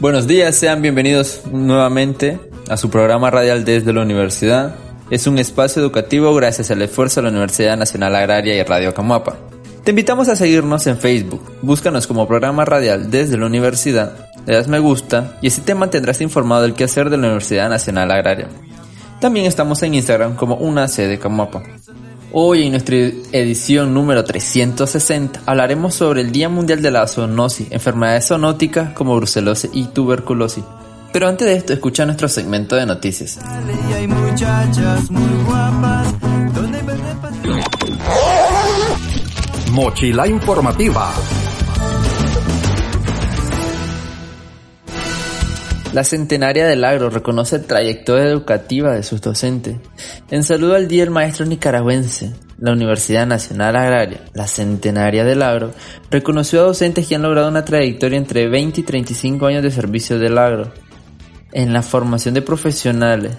Buenos días, sean bienvenidos nuevamente a su programa radial desde la universidad. Es un espacio educativo gracias al esfuerzo de la Universidad Nacional Agraria y Radio Camuapa. Te invitamos a seguirnos en Facebook. Búscanos como programa radial desde la universidad, le das me gusta y así te mantendrás informado del quehacer de la Universidad Nacional Agraria. También estamos en Instagram como una sede Camuapa. Hoy en nuestra edición número 360 hablaremos sobre el Día Mundial de la Zoonosis, enfermedades zoonóticas como brucelosis y tuberculosis. Pero antes de esto, escucha nuestro segmento de noticias. Mochila informativa. La Centenaria del Agro reconoce trayectoria educativa de sus docentes. En saludo al Día del Maestro Nicaragüense, la Universidad Nacional Agraria, la Centenaria del Agro, reconoció a docentes que han logrado una trayectoria entre 20 y 35 años de servicio del agro, en la formación de profesionales,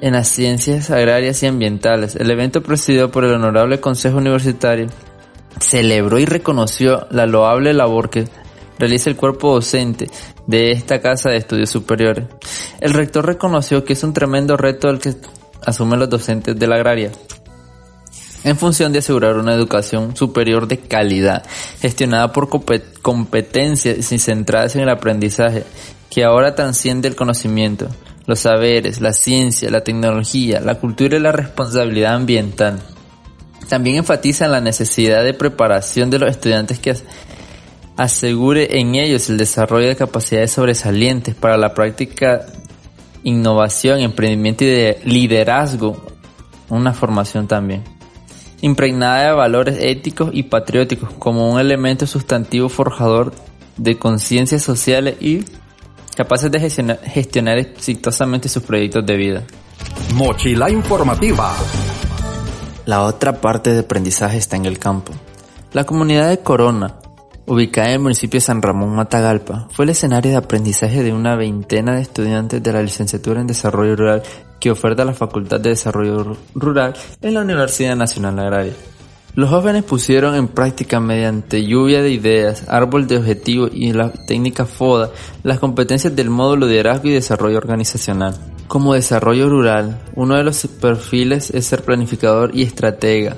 en las ciencias agrarias y ambientales. El evento presidido por el Honorable Consejo Universitario celebró y reconoció la loable labor que realiza el cuerpo docente de esta casa de estudios superiores. El rector reconoció que es un tremendo reto el que asumen los docentes de la agraria en función de asegurar una educación superior de calidad, gestionada por competencias y centradas en el aprendizaje, que ahora transciende el conocimiento, los saberes, la ciencia, la tecnología, la cultura y la responsabilidad ambiental. También enfatiza la necesidad de preparación de los estudiantes que asegure en ellos el desarrollo de capacidades sobresalientes para la práctica, innovación, emprendimiento y de liderazgo, una formación también, impregnada de valores éticos y patrióticos como un elemento sustantivo forjador de conciencias sociales y capaces de gestionar, gestionar exitosamente sus proyectos de vida. Mochila informativa. La otra parte de aprendizaje está en el campo. La comunidad de Corona, ubicada en el municipio de San Ramón Matagalpa, fue el escenario de aprendizaje de una veintena de estudiantes de la licenciatura en Desarrollo Rural que oferta la Facultad de Desarrollo Rural en la Universidad Nacional Agraria. Los jóvenes pusieron en práctica mediante lluvia de ideas, árbol de objetivos y la técnica FODA las competencias del módulo de liderazgo y desarrollo organizacional. Como desarrollo rural, uno de los perfiles es ser planificador y estratega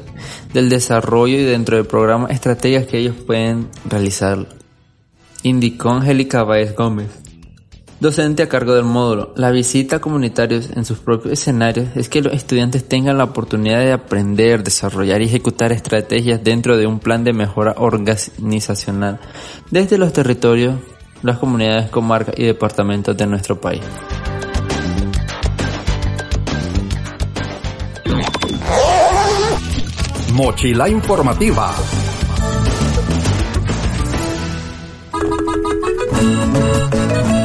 del desarrollo y dentro del programa estrategias que ellos pueden realizar. Indicó Angélica Báez Gómez docente a cargo del módulo. La visita a comunitarios en sus propios escenarios es que los estudiantes tengan la oportunidad de aprender, desarrollar y ejecutar estrategias dentro de un plan de mejora organizacional desde los territorios, las comunidades, comarcas y departamentos de nuestro país. Mochila informativa.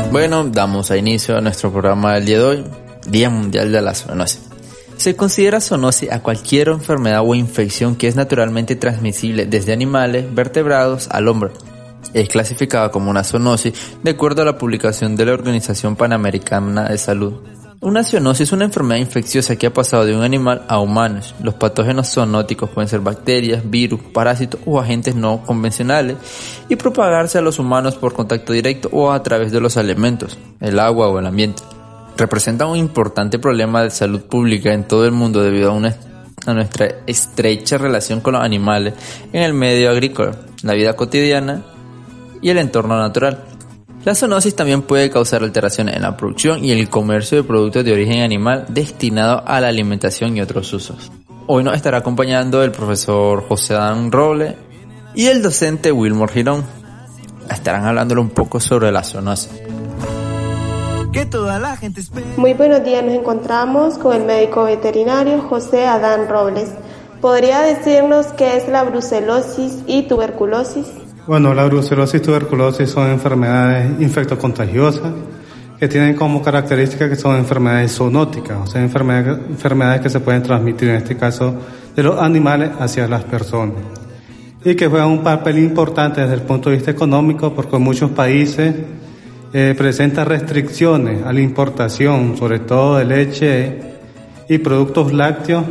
Bueno, damos a inicio a nuestro programa del día de hoy, Día Mundial de la Zoonosis. Se considera zoonosis a cualquier enfermedad o infección que es naturalmente transmisible desde animales, vertebrados al hombre. Es clasificada como una zoonosis de acuerdo a la publicación de la Organización Panamericana de Salud. Una zoonosis es una enfermedad infecciosa que ha pasado de un animal a humanos. Los patógenos zoonóticos pueden ser bacterias, virus, parásitos o agentes no convencionales y propagarse a los humanos por contacto directo o a través de los alimentos, el agua o el ambiente. Representa un importante problema de salud pública en todo el mundo debido a, a nuestra estrecha relación con los animales en el medio agrícola, la vida cotidiana y el entorno natural. La zoonosis también puede causar alteraciones en la producción y el comercio de productos de origen animal destinados a la alimentación y otros usos. Hoy nos estará acompañando el profesor José Adán Roble y el docente Wilmore Girón. Estarán hablándole un poco sobre la zoonosis. Que toda la gente Muy buenos días, nos encontramos con el médico veterinario José Adán Robles. ¿Podría decirnos qué es la brucelosis y tuberculosis? Bueno, la brucelosis y tuberculosis son enfermedades infectocontagiosas que tienen como característica que son enfermedades zoonóticas, o sea, enfermedades, enfermedades que se pueden transmitir en este caso de los animales hacia las personas y que juegan un papel importante desde el punto de vista económico porque muchos países eh, presenta restricciones a la importación, sobre todo de leche y productos lácteos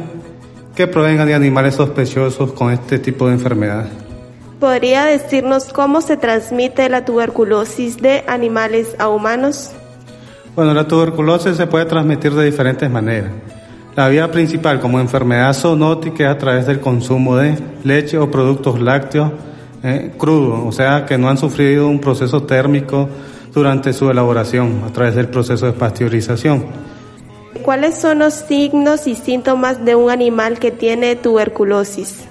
que provengan de animales sospechosos con este tipo de enfermedades. ¿Podría decirnos cómo se transmite la tuberculosis de animales a humanos? Bueno, la tuberculosis se puede transmitir de diferentes maneras. La vía principal como enfermedad zoonótica es a través del consumo de leche o productos lácteos eh, crudos, o sea, que no han sufrido un proceso térmico durante su elaboración a través del proceso de pasteurización. ¿Cuáles son los signos y síntomas de un animal que tiene tuberculosis?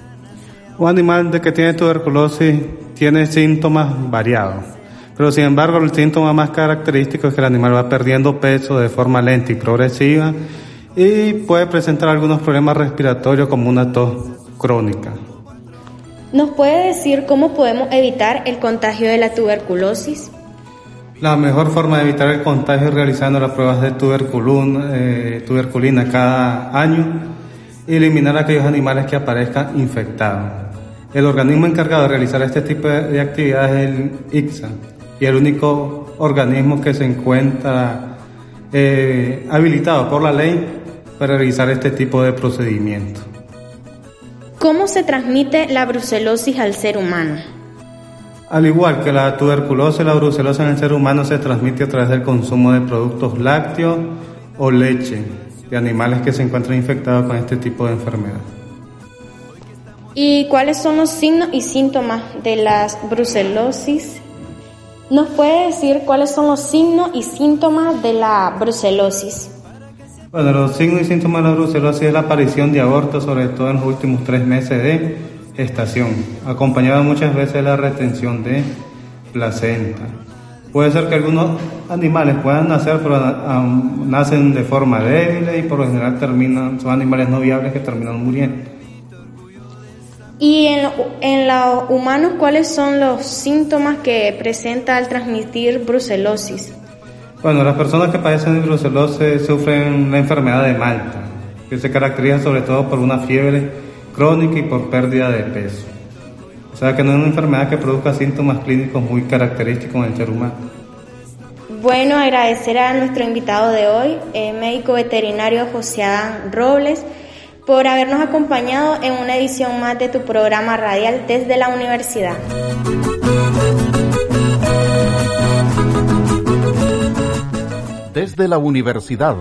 Un animal de que tiene tuberculosis tiene síntomas variados, pero sin embargo el síntoma más característico es que el animal va perdiendo peso de forma lenta y progresiva y puede presentar algunos problemas respiratorios como una tos crónica. ¿Nos puede decir cómo podemos evitar el contagio de la tuberculosis? La mejor forma de evitar el contagio es realizando las pruebas de tuberculina, eh, tuberculina cada año y eliminar aquellos animales que aparezcan infectados. El organismo encargado de realizar este tipo de actividades es el ICSA y el único organismo que se encuentra eh, habilitado por la ley para realizar este tipo de procedimientos. ¿Cómo se transmite la brucelosis al ser humano? Al igual que la tuberculosis, la brucelosis en el ser humano se transmite a través del consumo de productos lácteos o leche de animales que se encuentran infectados con este tipo de enfermedad. ¿Y cuáles son los signos y síntomas de la brucelosis? ¿Nos puede decir cuáles son los signos y síntomas de la brucelosis? Bueno, los signos y síntomas de la brucelosis es la aparición de abortos, sobre todo en los últimos tres meses de gestación, acompañado muchas veces de la retención de placenta. Puede ser que algunos animales puedan nacer, pero nacen de forma débil y por lo general terminan, son animales no viables que terminan muriendo. ¿Y en, en los humanos cuáles son los síntomas que presenta al transmitir brucelosis? Bueno, las personas que padecen de brucelosis sufren la enfermedad de Malta, que se caracteriza sobre todo por una fiebre crónica y por pérdida de peso. O sea que no es una enfermedad que produzca síntomas clínicos muy característicos en el ser humano. Bueno, agradecer a nuestro invitado de hoy, el médico veterinario José Adán Robles, por habernos acompañado en una edición más de tu programa radial desde la universidad. Desde la universidad.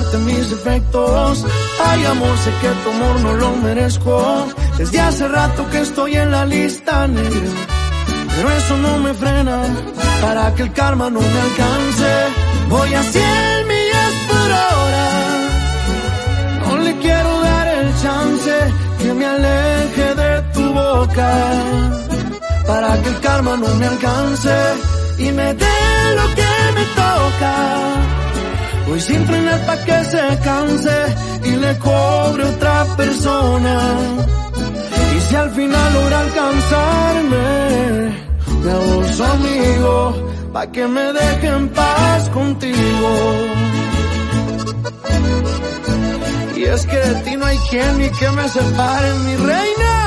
Mis defectos. Ay, amor, sé que tu amor no lo merezco. Desde hace rato que estoy en la lista negra. Pero eso no me frena para que el karma no me alcance. Voy a 100 millas por hora. No le quiero dar el chance que me aleje de tu boca para que el karma no me alcance y me dé lo que me toca. Voy sin frenar para que se canse y le cobre otra persona. Y si al final logra alcanzarme, me hago amigo para que me deje en paz contigo. es que de ti no hay quien ni que me separe, mi reina.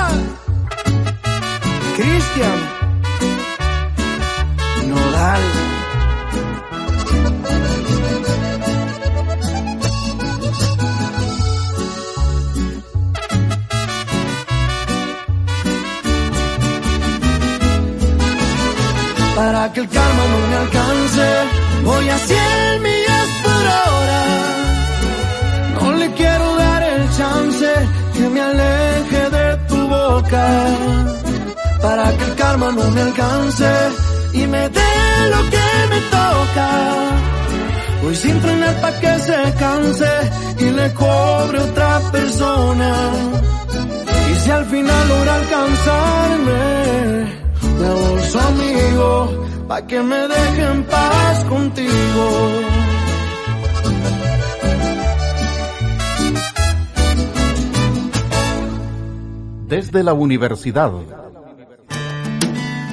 Alcance y me dé lo que me toca. Voy sin frenar pa' que se canse y le cobre otra persona. Y si al final logra alcanzarme, me su amigo, pa' que me deje en paz contigo. Desde la universidad.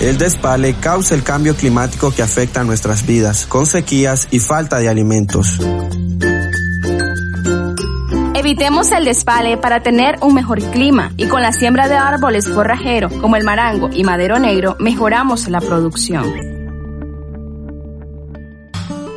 El despale causa el cambio climático que afecta a nuestras vidas, con sequías y falta de alimentos. Evitemos el despale para tener un mejor clima y con la siembra de árboles forrajeros como el marango y madero negro mejoramos la producción.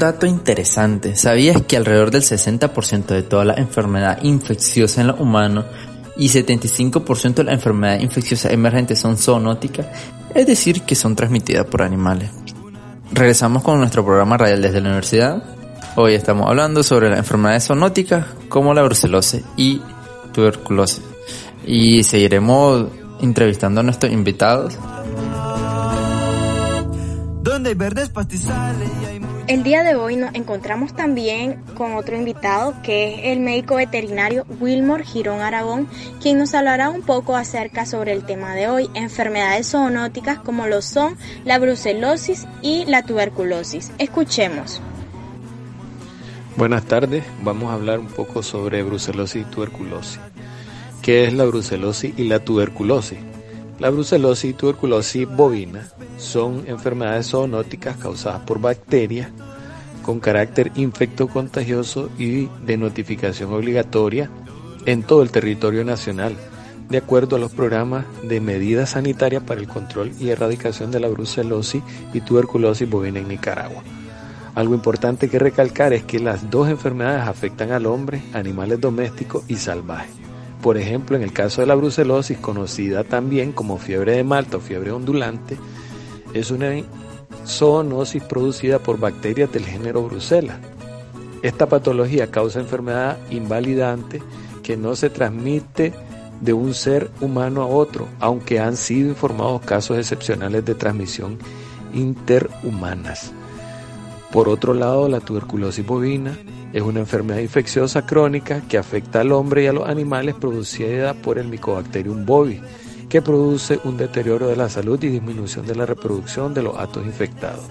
Dato interesante, ¿sabías que alrededor del 60% de toda la enfermedad infecciosa en los humanos y 75% de la enfermedad infecciosa emergente son zoonóticas? Es decir, que son transmitidas por animales. Regresamos con nuestro programa radial desde la universidad. Hoy estamos hablando sobre las enfermedades zoonóticas como la brucelosis y tuberculosis. Y seguiremos entrevistando a nuestros invitados. Donde hay verdes pastizales y hay El día de hoy nos encontramos también con otro invitado que es el médico veterinario Wilmore Girón Aragón, quien nos hablará un poco acerca sobre el tema de hoy, enfermedades zoonóticas como lo son la brucelosis y la tuberculosis. Escuchemos. Buenas tardes, vamos a hablar un poco sobre brucelosis y tuberculosis. ¿Qué es la brucelosis y la tuberculosis? La brucelosis y tuberculosis bovina son enfermedades zoonóticas causadas por bacterias con carácter infectocontagioso y de notificación obligatoria en todo el territorio nacional, de acuerdo a los programas de medidas sanitarias para el control y erradicación de la brucelosis y tuberculosis bovina en Nicaragua. Algo importante que recalcar es que las dos enfermedades afectan al hombre, animales domésticos y salvajes. Por ejemplo, en el caso de la brucelosis, conocida también como fiebre de Malta o fiebre ondulante, es una zoonosis producida por bacterias del género Brucella. Esta patología causa enfermedad invalidante que no se transmite de un ser humano a otro, aunque han sido informados casos excepcionales de transmisión interhumanas. Por otro lado, la tuberculosis bovina es una enfermedad infecciosa crónica que afecta al hombre y a los animales producida por el Mycobacterium bovis, que produce un deterioro de la salud y disminución de la reproducción de los atos infectados.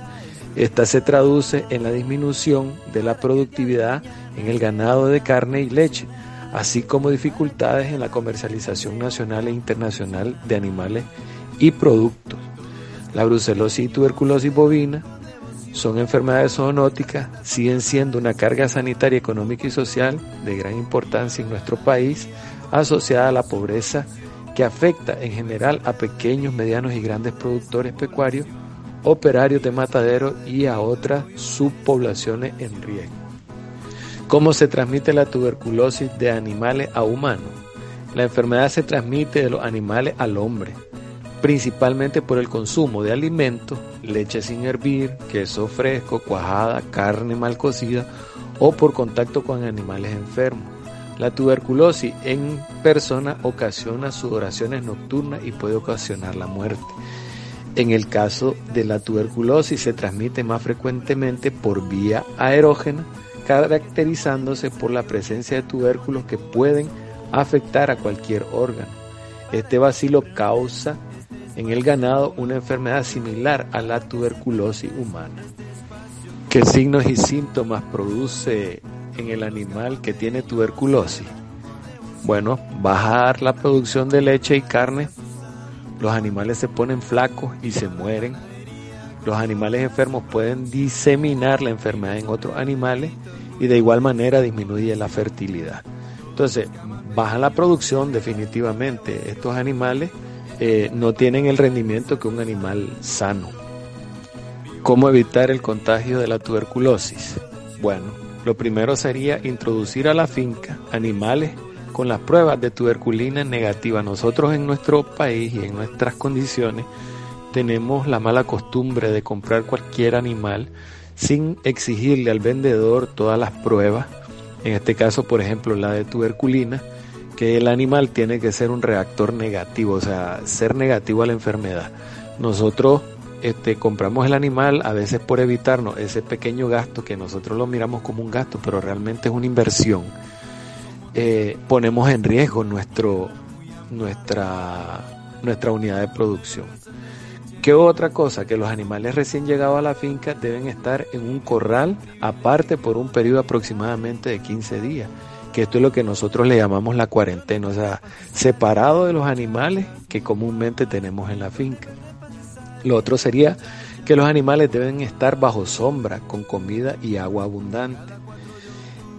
Esta se traduce en la disminución de la productividad en el ganado de carne y leche, así como dificultades en la comercialización nacional e internacional de animales y productos. La brucelosis y tuberculosis bovina son enfermedades zoonóticas, siguen siendo una carga sanitaria, económica y social de gran importancia en nuestro país, asociada a la pobreza que afecta en general a pequeños, medianos y grandes productores pecuarios, operarios de matadero y a otras subpoblaciones en riesgo. ¿Cómo se transmite la tuberculosis de animales a humanos? La enfermedad se transmite de los animales al hombre, principalmente por el consumo de alimentos, leche sin hervir, queso fresco, cuajada, carne mal cocida o por contacto con animales enfermos. La tuberculosis en persona ocasiona sudoraciones nocturnas y puede ocasionar la muerte. En el caso de la tuberculosis se transmite más frecuentemente por vía aerógena, caracterizándose por la presencia de tubérculos que pueden afectar a cualquier órgano. Este vacilo causa en el ganado una enfermedad similar a la tuberculosis humana. ¿Qué signos y síntomas produce en el animal que tiene tuberculosis? Bueno, bajar la producción de leche y carne, los animales se ponen flacos y se mueren. Los animales enfermos pueden diseminar la enfermedad en otros animales y de igual manera disminuye la fertilidad. Entonces, baja la producción definitivamente. Estos animales eh, no tienen el rendimiento que un animal sano. ¿Cómo evitar el contagio de la tuberculosis? Bueno, lo primero sería introducir a la finca animales con las pruebas de tuberculina negativa. Nosotros en nuestro país y en nuestras condiciones tenemos la mala costumbre de comprar cualquier animal sin exigirle al vendedor todas las pruebas. En este caso, por ejemplo, la de tuberculina que el animal tiene que ser un reactor negativo, o sea, ser negativo a la enfermedad. Nosotros este, compramos el animal a veces por evitarnos ese pequeño gasto que nosotros lo miramos como un gasto, pero realmente es una inversión. Eh, ponemos en riesgo nuestro, nuestra, nuestra unidad de producción. ¿Qué otra cosa? Que los animales recién llegados a la finca deben estar en un corral aparte por un periodo aproximadamente de 15 días que esto es lo que nosotros le llamamos la cuarentena, o sea, separado de los animales que comúnmente tenemos en la finca. Lo otro sería que los animales deben estar bajo sombra, con comida y agua abundante.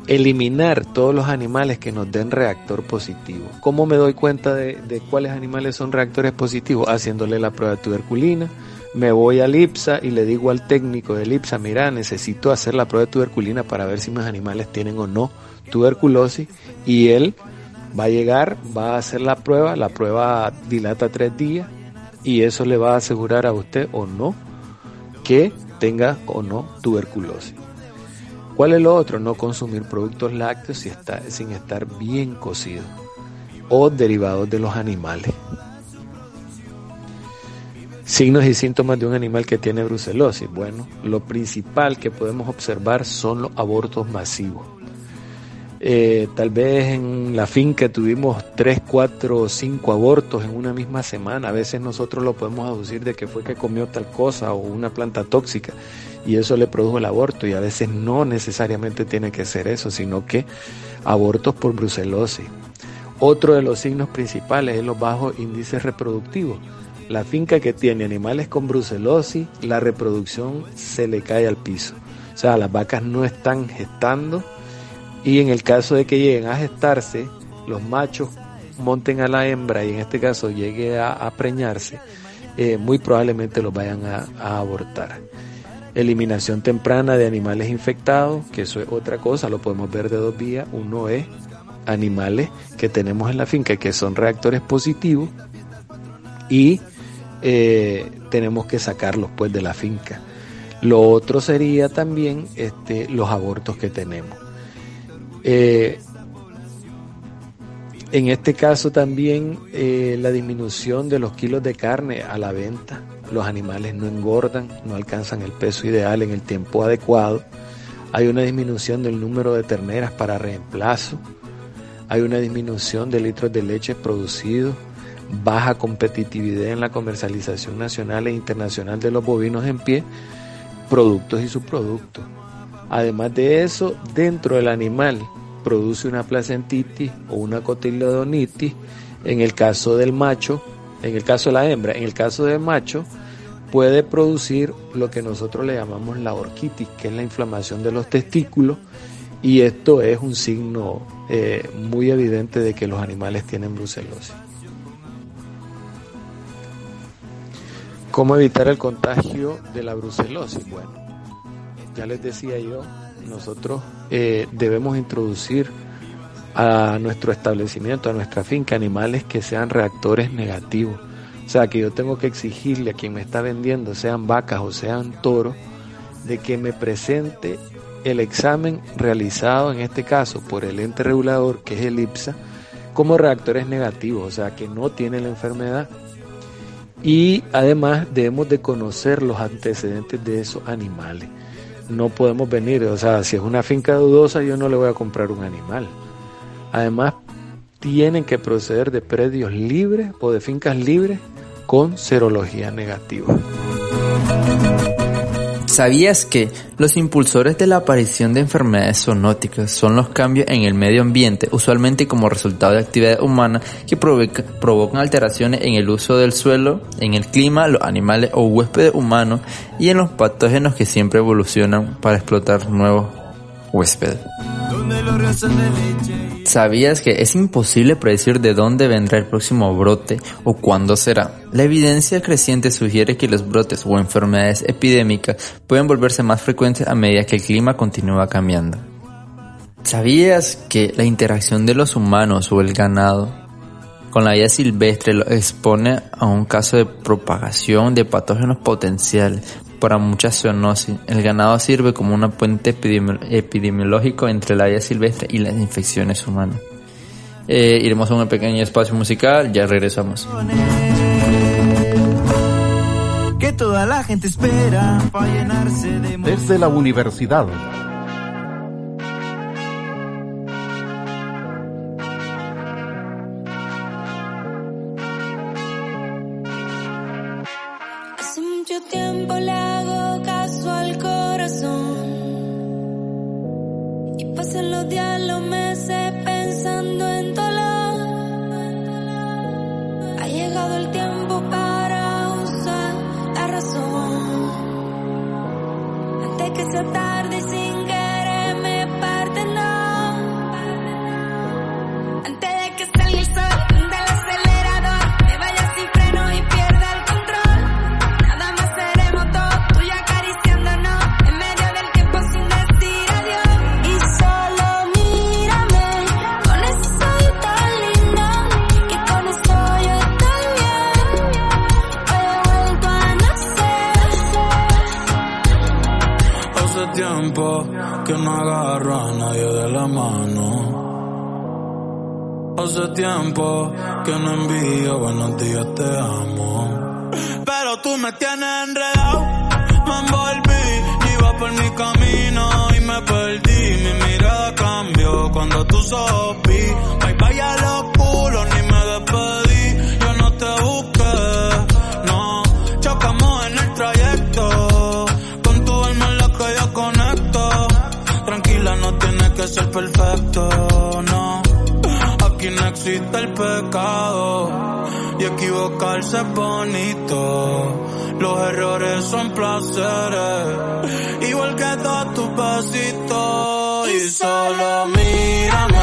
Eliminar todos los animales que nos den reactor positivo. ¿Cómo me doy cuenta de, cuáles animales son reactores positivos? Haciéndole la prueba de tuberculina, me voy al IPSA y le digo al técnico del IPSA, mira, necesito hacer la prueba de tuberculina para ver si mis animales tienen o no tuberculosis y él va a llegar, va a hacer la prueba, la prueba dilata tres días y eso le va a asegurar a usted o no que tenga o no tuberculosis. ¿Cuál es lo otro? No consumir productos lácteos si está, sin estar bien cocidos o derivados de los animales. Signos y síntomas de un animal que tiene brucelosis. Bueno, lo principal que podemos observar son los abortos masivos. Eh, tal vez en la finca tuvimos 3, 4, 5 abortos en una misma semana. A veces nosotros lo podemos aducir de que fue que comió tal cosa o una planta tóxica y eso le produjo el aborto y a veces no necesariamente tiene que ser eso, sino que abortos por brucelosis. Otro de los signos principales es los bajos índices reproductivos. La finca que tiene animales con brucelosis, la reproducción se le cae al piso. O sea, las vacas no están gestando y en el caso de que lleguen a gestarse, los machos monten a la hembra y en este caso llegue a, preñarse, eh, muy probablemente los vayan a, abortar. Eliminación temprana de animales infectados, que eso es otra cosa, lo podemos ver de dos vías. Uno es animales que tenemos en la finca que son reactores positivos y eh, tenemos que sacarlos pues de la finca. Lo otro sería también este, los abortos que tenemos. Eh, en este caso también eh, la disminución de los kilos de carne a la venta. Los animales no engordan, no alcanzan el peso ideal en el tiempo adecuado. Hay una disminución del número de terneras para reemplazo. Hay una disminución de litros de leche producidos. Baja competitividad en la comercialización nacional e internacional de los bovinos en pie, productos y subproductos. Además de eso, dentro del animal produce una placentitis o una cotiledonitis. En el caso del macho, en el caso de la hembra, en el caso del macho, puede producir lo que nosotros le llamamos la orquitis, que es la inflamación de los testículos, y esto es un signo eh, muy evidente de que los animales tienen brucelosis. ¿Cómo evitar el contagio de la brucelosis? Bueno, ya les decía yo, nosotros eh, debemos introducir a nuestro establecimiento, a nuestra finca, animales que sean reactores negativos. O sea, que yo tengo que exigirle a quien me está vendiendo, sean vacas o sean toros, de que me presente el examen realizado en este caso por el ente regulador, que es el IPSA, como reactores negativos, o sea, que no tienen la enfermedad. Y además debemos de conocer los antecedentes de esos animales. No podemos venir, o sea, si es una finca dudosa, yo no le voy a comprar un animal. Además, tienen que proceder de predios libres o de fincas libres con serología negativa. ¿Sabías que los impulsores de la aparición de enfermedades zoonóticas son los cambios en el medio ambiente, usualmente como resultado de actividades humanas que provocan alteraciones en el uso del suelo, en el clima, los animales o huéspedes humanos y en los patógenos que siempre evolucionan para explotar nuevos huéspedes? ¿Sabías que es imposible predecir de dónde vendrá el próximo brote o cuándo será? La evidencia creciente sugiere que los brotes o enfermedades epidémicas pueden volverse más frecuentes a medida que el clima continúa cambiando. ¿Sabías que la interacción de los humanos o el ganado con la vida silvestre lo expone a un caso de propagación de patógenos potenciales para muchas zoonosis. El ganado sirve como una puente epidemiológico entre la vida silvestre y las infecciones humanas. Eh, iremos a un pequeño espacio musical, ya regresamos. Que toda la gente espera para llenarse de... Desde la universidad de la mano. Hace tiempo que no envío buenos días, te amo. Pero tú me tienes enredado, me envolví, iba por mi camino y me perdí. Mi mirada cambió cuando tú sopí. Bye bye a lo oscuro, ser perfecto, no. Aquí no existe el pecado y equivocarse es bonito. Los errores son placeres, igual que todos tus besitos. Y solo mírame.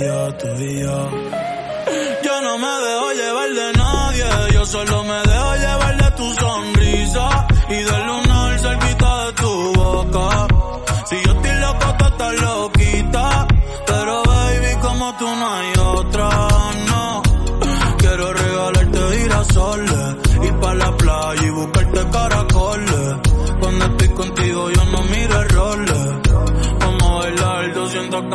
yo, tú y yo. Yo no me dejo llevar de nadie, yo solo me dejo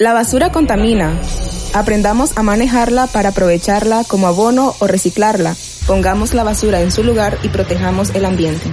La basura contamina. Aprendamos a manejarla para aprovecharla como abono o reciclarla. Pongamos la basura en su lugar y protejamos el ambiente.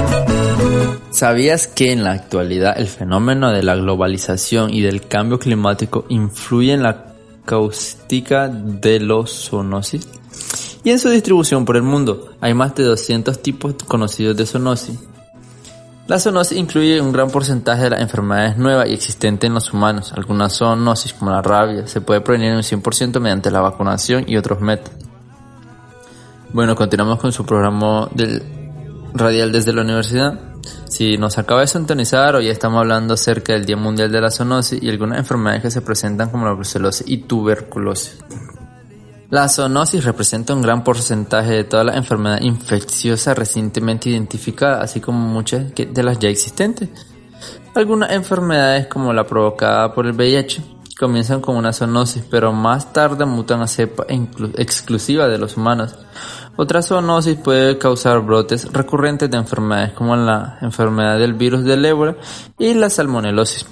¿Sabías que en la actualidad el fenómeno de la globalización y del cambio climático influye en la caustica de los zoonosis? Y en su distribución por el mundo hay más de 200 tipos conocidos de zoonosis. La zoonosis incluye un gran porcentaje de las enfermedades nuevas y existentes en los humanos. Algunas zoonosis, como la rabia, se puede prevenir en un 100% mediante la vacunación y otros métodos. Bueno, continuamos con su programa del radial desde la universidad. Si nos acaba de sintonizar, hoy estamos hablando acerca del Día Mundial de la Zoonosis y algunas enfermedades que se presentan como la brucelosis y tuberculosis. La zoonosis representa un gran porcentaje de todas las enfermedades infecciosas recientemente identificadas, así como muchas de las ya existentes. Algunas enfermedades, como la provocada por el VIH, comienzan con una zoonosis, pero más tarde mutan a cepa exclusiva de los humanos. Otra zoonosis puede causar brotes recurrentes de enfermedades como la enfermedad del virus del ébola y la salmonelosis.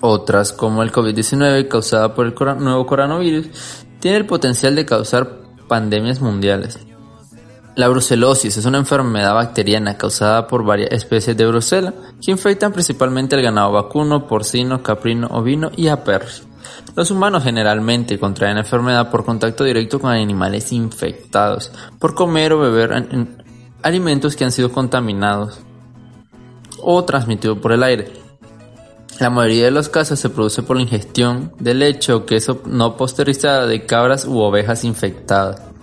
Otras, como el COVID-19 causada por el nuevo coronavirus, tiene el potencial de causar pandemias mundiales. La brucelosis es una enfermedad bacteriana causada por varias especies de brucela que infectan principalmente al ganado vacuno, porcino, caprino, ovino y a perros. Los humanos generalmente contraen la enfermedad por contacto directo con animales infectados, por comer o beber alimentos que han sido contaminados o transmitidos por el aire. La mayoría de los casos se produce por la ingestión de leche o queso no pasteurizada de cabras u ovejas infectadas.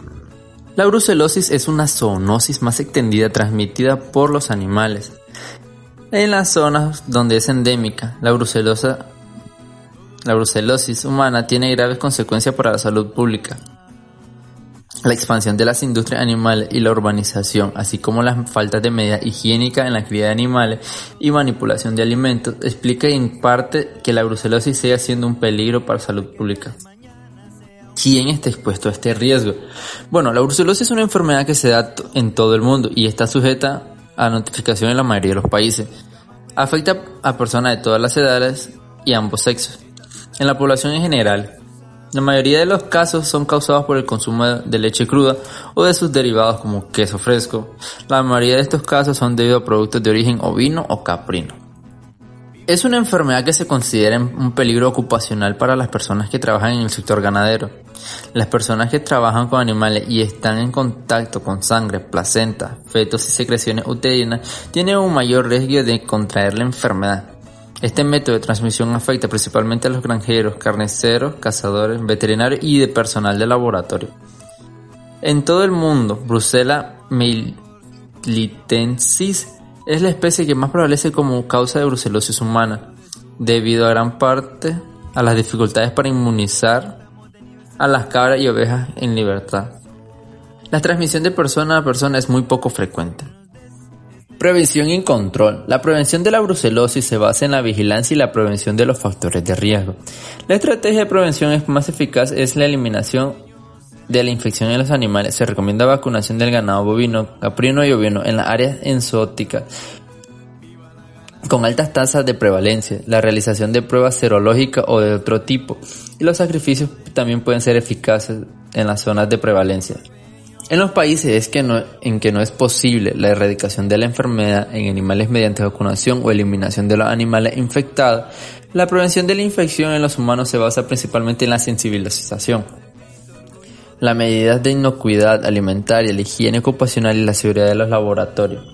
La brucelosis es una zoonosis más extendida transmitida por los animales. En las zonas donde es endémica, la brucelosa La brucelosis humana tiene graves consecuencias para la salud pública. La expansión de las industrias animales y la urbanización, así como las faltas de medida higiénica en la cría de animales y manipulación de alimentos, explica en parte que la brucelosis siga siendo un peligro para la salud pública. ¿Quién está expuesto a este riesgo? Bueno, la brucelosis es una enfermedad que se da en todo el mundo y está sujeta a notificación en la mayoría de los países. Afecta a personas de todas las edades y ambos sexos. En la población en general, la mayoría de los casos son causados por el consumo de leche cruda o de sus derivados como queso fresco. La mayoría de estos casos son debido a productos de origen ovino o caprino. Es una enfermedad que se considera un peligro ocupacional para las personas que trabajan en el sector ganadero. Las personas que trabajan con animales y están en contacto con sangre, placenta, fetos y secreciones uterinas tienen un mayor riesgo de contraer la enfermedad. Este método de transmisión afecta principalmente a los granjeros, carniceros, cazadores, veterinarios y de personal de laboratorio. En todo el mundo, Brucella es la especie que más prevalece como causa de brucelosis humana, debido a gran parte a las dificultades para inmunizar a las cabras y ovejas en libertad. La transmisión de persona a persona es muy poco frecuente. Prevención y control. La prevención de la brucelosis se basa en la vigilancia y la prevención de los factores de riesgo. La estrategia de prevención más eficaz es la eliminación de la infección en los animales. Se recomienda vacunación del ganado bovino, caprino y ovino en las áreas exóticas con altas tasas de prevalencia, la realización de pruebas serológicas o de otro tipo, y los sacrificios también pueden ser eficaces en las zonas de prevalencia. En los países en que no es posible la erradicación de la enfermedad en animales mediante vacunación o eliminación de los animales infectados, la prevención de la infección en los humanos se basa principalmente en la sensibilización. Las medidas de inocuidad alimentaria, la higiene ocupacional y la seguridad de los laboratorios.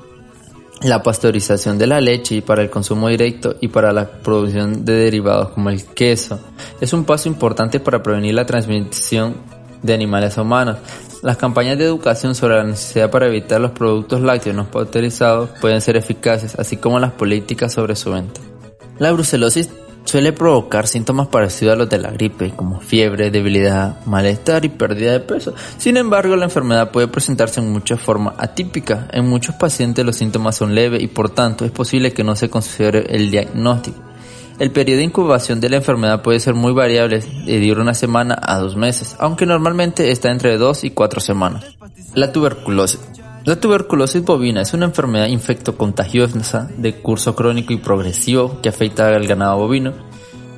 La pasteurización de la leche para el consumo directo y para la producción de derivados como el queso es un paso importante para prevenir la transmisión de animales a humanos. Las campañas de educación sobre la necesidad para evitar los productos lácteos no pasteurizados pueden ser eficaces, así como las políticas sobre su venta. La brucelosis suele provocar síntomas parecidos a los de la gripe, como fiebre, debilidad, malestar y pérdida de peso. Sin embargo, la enfermedad puede presentarse en muchas formas atípicas. En muchos pacientes los síntomas son leves y por tanto es posible que no se considere el diagnóstico. El periodo de incubación de la enfermedad puede ser muy variable, de una semana a dos meses, aunque normalmente está entre dos y cuatro semanas. La tuberculosis. La tuberculosis bovina es una enfermedad infectocontagiosa de curso crónico y progresivo que afecta al ganado bovino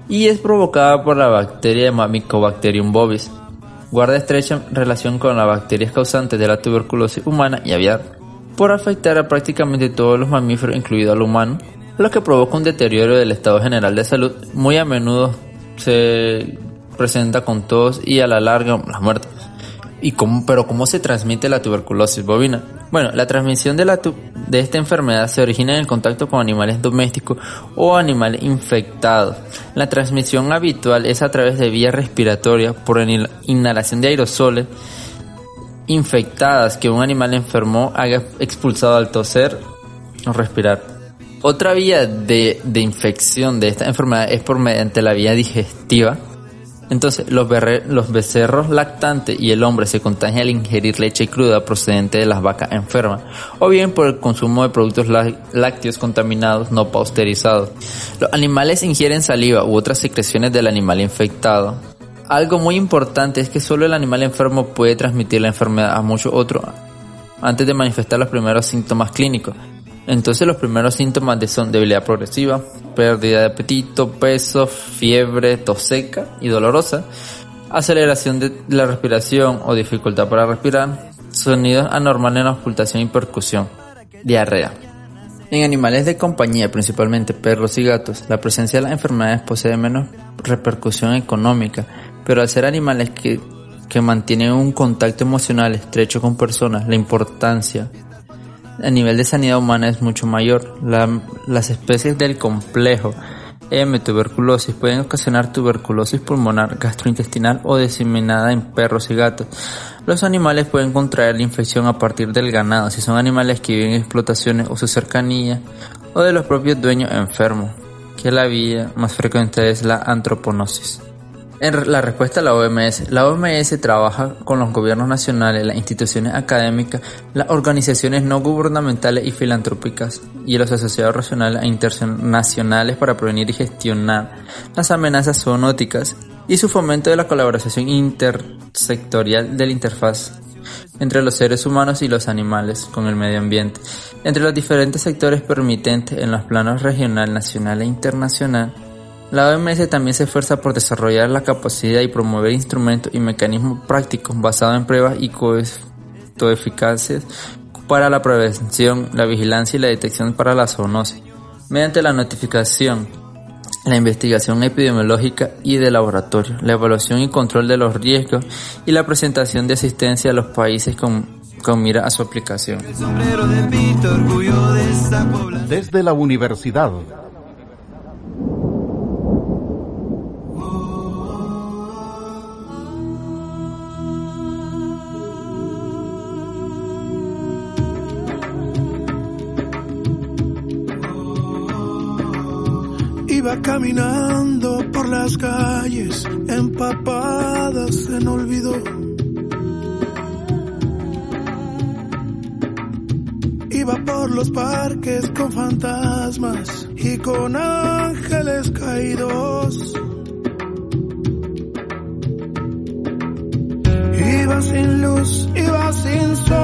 y es provocada por la bacteria Mycobacterium bovis. Guarda estrecha relación con las bacterias causantes de la tuberculosis humana y aviar, por afectar a prácticamente todos los mamíferos, incluido al humano, lo que provoca un deterioro del estado general de salud. Muy a menudo se presenta con tos y a la larga la muerte. ¿Y cómo, pero cómo se transmite la tuberculosis bovina? Bueno, la transmisión de, la de esta enfermedad se origina en el contacto con animales domésticos o animales infectados. La transmisión habitual es a través de vías respiratorias por inhalación de aerosoles infectadas que un animal enfermo haya expulsado al toser o respirar. Otra vía de, de infección de esta enfermedad es por mediante la vía digestiva entonces, los, becerros lactantes y el hombre se contagian al ingerir leche cruda procedente de las vacas enfermas, o bien por el consumo de productos lácteos contaminados no pasteurizados. Los animales ingieren saliva u otras secreciones del animal infectado. Algo muy importante es que solo el animal enfermo puede transmitir la enfermedad a muchos otros antes de manifestar los primeros síntomas clínicos. Entonces los primeros síntomas son debilidad progresiva, pérdida de apetito, peso, fiebre, tos seca y dolorosa, aceleración de la respiración o dificultad para respirar, sonidos anormales en la ocultación y percusión, diarrea. En animales de compañía, principalmente perros y gatos, la presencia de las enfermedades posee menos repercusión económica, pero al ser animales que, que mantienen un contacto emocional estrecho con personas, la importancia a nivel de sanidad humana es mucho mayor. las especies del complejo M tuberculosis pueden ocasionar tuberculosis pulmonar, gastrointestinal o diseminada en perros y gatos. Los animales pueden contraer la infección a partir del ganado si son animales que viven en explotaciones o su cercanía o de los propios dueños enfermos que la vía más frecuente es la antroponosis. En la respuesta a la OMS, la OMS trabaja con los gobiernos nacionales, las instituciones académicas, las organizaciones no gubernamentales y filantrópicas y los asociados regionales e internacionales para prevenir y gestionar las amenazas zoonóticas y su fomento de la colaboración intersectorial de la interfaz entre los seres humanos y los animales con el medio ambiente, entre los diferentes sectores permitentes en los planos regional, nacional e internacional la OMS también se esfuerza por desarrollar la capacidad y promover instrumentos y mecanismos prácticos basados en pruebas y eficaces para la prevención, la vigilancia y la detección para la zoonosis, mediante la notificación, la investigación epidemiológica y de laboratorio, la evaluación y control de los riesgos y la presentación de asistencia a los países con, con mira a su aplicación. Desde la universidad Iba caminando por las calles empapadas en olvido. Iba por los parques con fantasmas y con ángeles caídos. Iba sin luz, iba sin sol,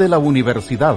Desde la universidad.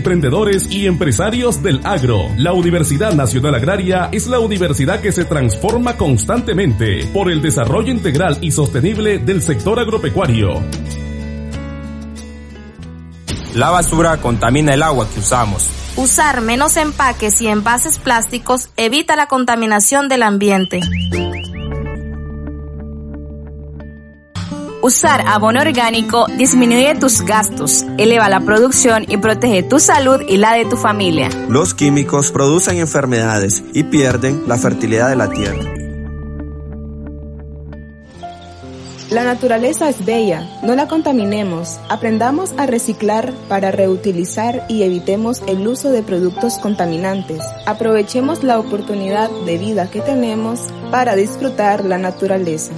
emprendedores y empresarios del agro. La Universidad Nacional Agraria es la universidad que se transforma constantemente por el desarrollo integral y sostenible del sector agropecuario. La basura contamina el agua que usamos. Usar menos empaques y envases plásticos evita la contaminación del ambiente. Usar abono orgánico disminuye tus gastos, eleva la producción y protege tu salud y la de tu familia. Los químicos producen enfermedades y pierden la fertilidad de la tierra. La naturaleza es bella, no la contaminemos, aprendamos a reciclar para reutilizar y evitemos el uso de productos contaminantes. Aprovechemos la oportunidad de vida que tenemos para disfrutar la naturaleza.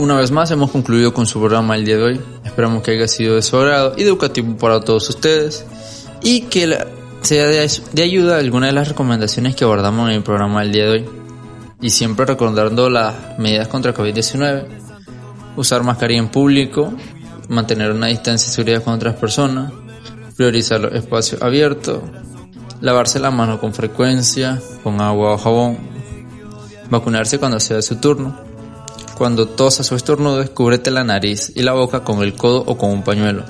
Una vez más hemos concluido con su programa el día de hoy. Esperamos que haya sido de su agrado y educativo para todos ustedes y que la- sea de, de ayuda alguna de las recomendaciones que abordamos en el programa del día de hoy. Y siempre recordando las medidas contra COVID-19, usar mascarilla en público, mantener una distancia de seguridad con otras personas, priorizar los espacios abiertos, lavarse la mano con frecuencia, con agua o jabón, vacunarse cuando sea su turno. Cuando tosas o estornudes, cúbrete la nariz y la boca con el codo o con un pañuelo.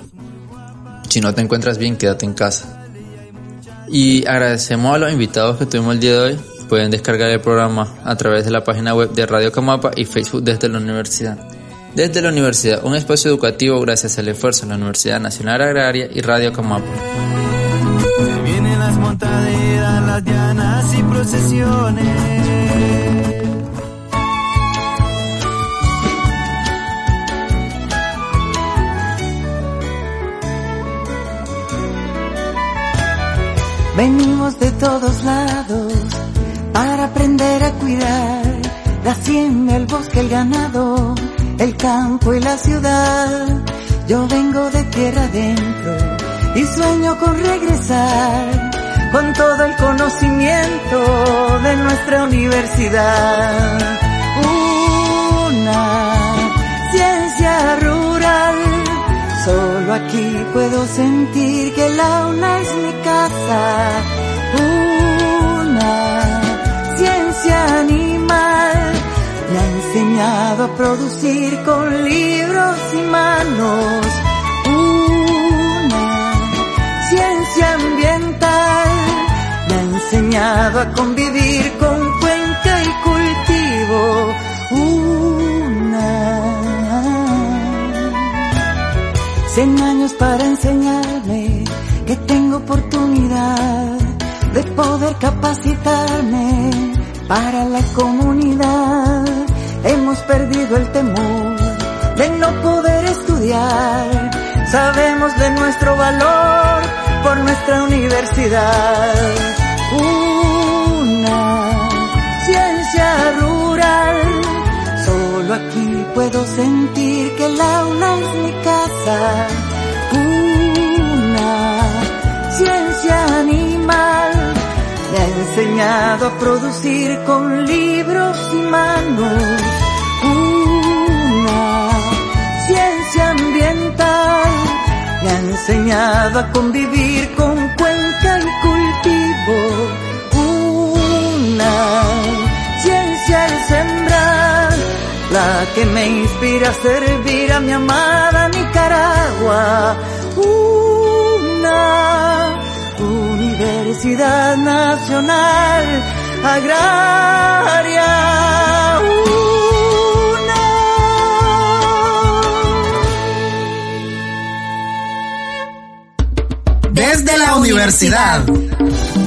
Si no te encuentras bien, quédate en casa. Y agradecemos a los invitados que tuvimos el día de hoy. Pueden descargar el programa a través de la página web de Radio Camapa y Facebook desde la universidad. Desde la universidad, un espacio educativo gracias al esfuerzo de la Universidad Nacional Agraria y Radio Camapa. Se vienen las montaderas, las llanas y procesiones. Venimos de todos lados para aprender a cuidar la hacienda, el bosque, el ganado, el campo y la ciudad. Yo vengo de tierra adentro y sueño con regresar con todo el conocimiento de nuestra universidad. Una ciencia rural, solo aquí puedo sentir que la una es mi Una ciencia animal me ha enseñado a producir con libros y manos. Una ciencia ambiental me ha enseñado a convivir con cuenca y cultivo. Una cien años para enseñarme que tengo de poder capacitarme para la comunidad. Hemos perdido el temor de no poder estudiar. Sabemos de nuestro valor por nuestra universidad. Una ciencia rural. Solo aquí puedo sentir que el aula es mi casa. Una ciencia animal me ha enseñado a producir con libros y manos. Una ciencia ambiental me ha enseñado a convivir con cuenca y cultivo. Una ciencia al sembrar, la que me inspira a servir a mi amada Nicaragua. Una Universidad Nacional Agraria. Desde la universidad.